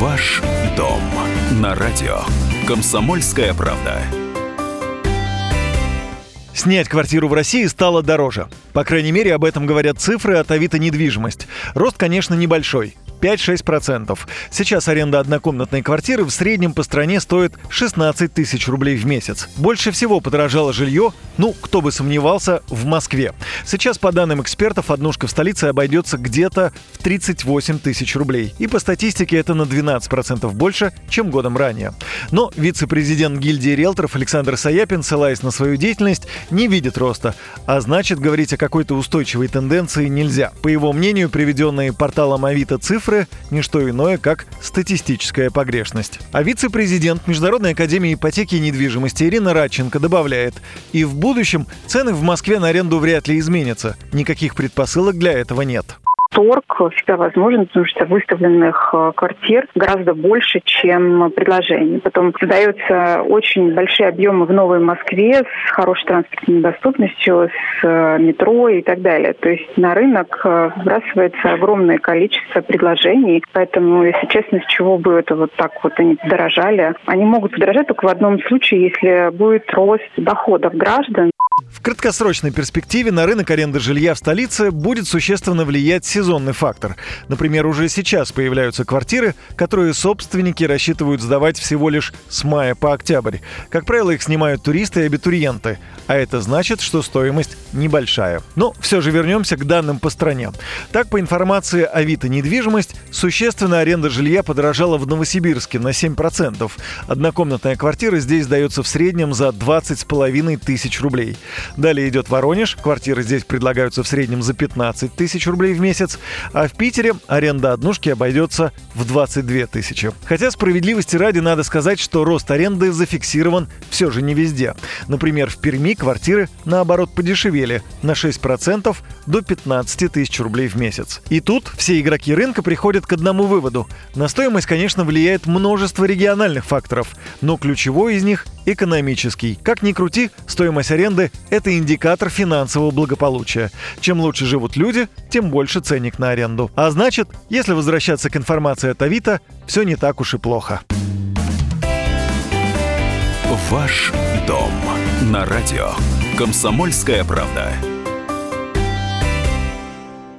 Ваш дом на радио. Комсомольская правда. Снять квартиру в России стало дороже. По крайней мере, об этом говорят цифры от Авито «Недвижимость». Рост, конечно, небольшой. 5-6%. Сейчас аренда однокомнатной квартиры в среднем по стране стоит 16 тысяч рублей в месяц. Больше всего подорожало жилье, ну, кто бы сомневался, в Москве. Сейчас, по данным экспертов, однушка в столице обойдется где-то в 38 тысяч рублей. И по статистике это на 12% больше, чем годом ранее. Но вице-президент гильдии риэлторов Александр Саяпин, ссылаясь на свою деятельность, не видит роста. А значит, говорить о какой-то устойчивой тенденции нельзя. По его мнению, приведенные порталом Авито цифры не что иное, как статистическая погрешность. А вице-президент Международной академии ипотеки и недвижимости Ирина Радченко добавляет, и в будущем цены в Москве на аренду вряд ли изменятся. Никаких предпосылок для этого нет торг всегда возможен, потому что выставленных э, квартир гораздо больше, чем предложений. Потом создаются очень большие объемы в Новой Москве с хорошей транспортной доступностью, с э, метро и так далее. То есть на рынок э, выбрасывается огромное количество предложений. Поэтому, если честно, с чего бы это вот так вот они подорожали? Они могут подорожать только в одном случае, если будет рост доходов граждан. В краткосрочной перспективе на рынок аренды жилья в столице будет существенно влиять сезонный фактор. Например, уже сейчас появляются квартиры, которые собственники рассчитывают сдавать всего лишь с мая по октябрь. Как правило, их снимают туристы и абитуриенты, а это значит, что стоимость небольшая. Но все же вернемся к данным по стране. Так, по информации Авито недвижимость, существенно аренда жилья подорожала в Новосибирске на 7%. Однокомнатная квартира здесь сдается в среднем за 20,5 тысяч рублей. Далее идет Воронеж. Квартиры здесь предлагаются в среднем за 15 тысяч рублей в месяц. А в Питере аренда однушки обойдется в 22 тысячи. Хотя справедливости ради надо сказать, что рост аренды зафиксирован все же не везде. Например, в Перми квартиры, наоборот, подешевели на 6% до 15 тысяч рублей в месяц. И тут все игроки рынка приходят к одному выводу. На стоимость, конечно, влияет множество региональных факторов, но ключевой из них – экономический. Как ни крути, стоимость аренды – это индикатор финансового благополучия. Чем лучше живут люди, тем больше ценник на аренду. А значит, если возвращаться к информации от Авито, все не так уж и плохо. Ваш дом на радио. Комсомольская правда.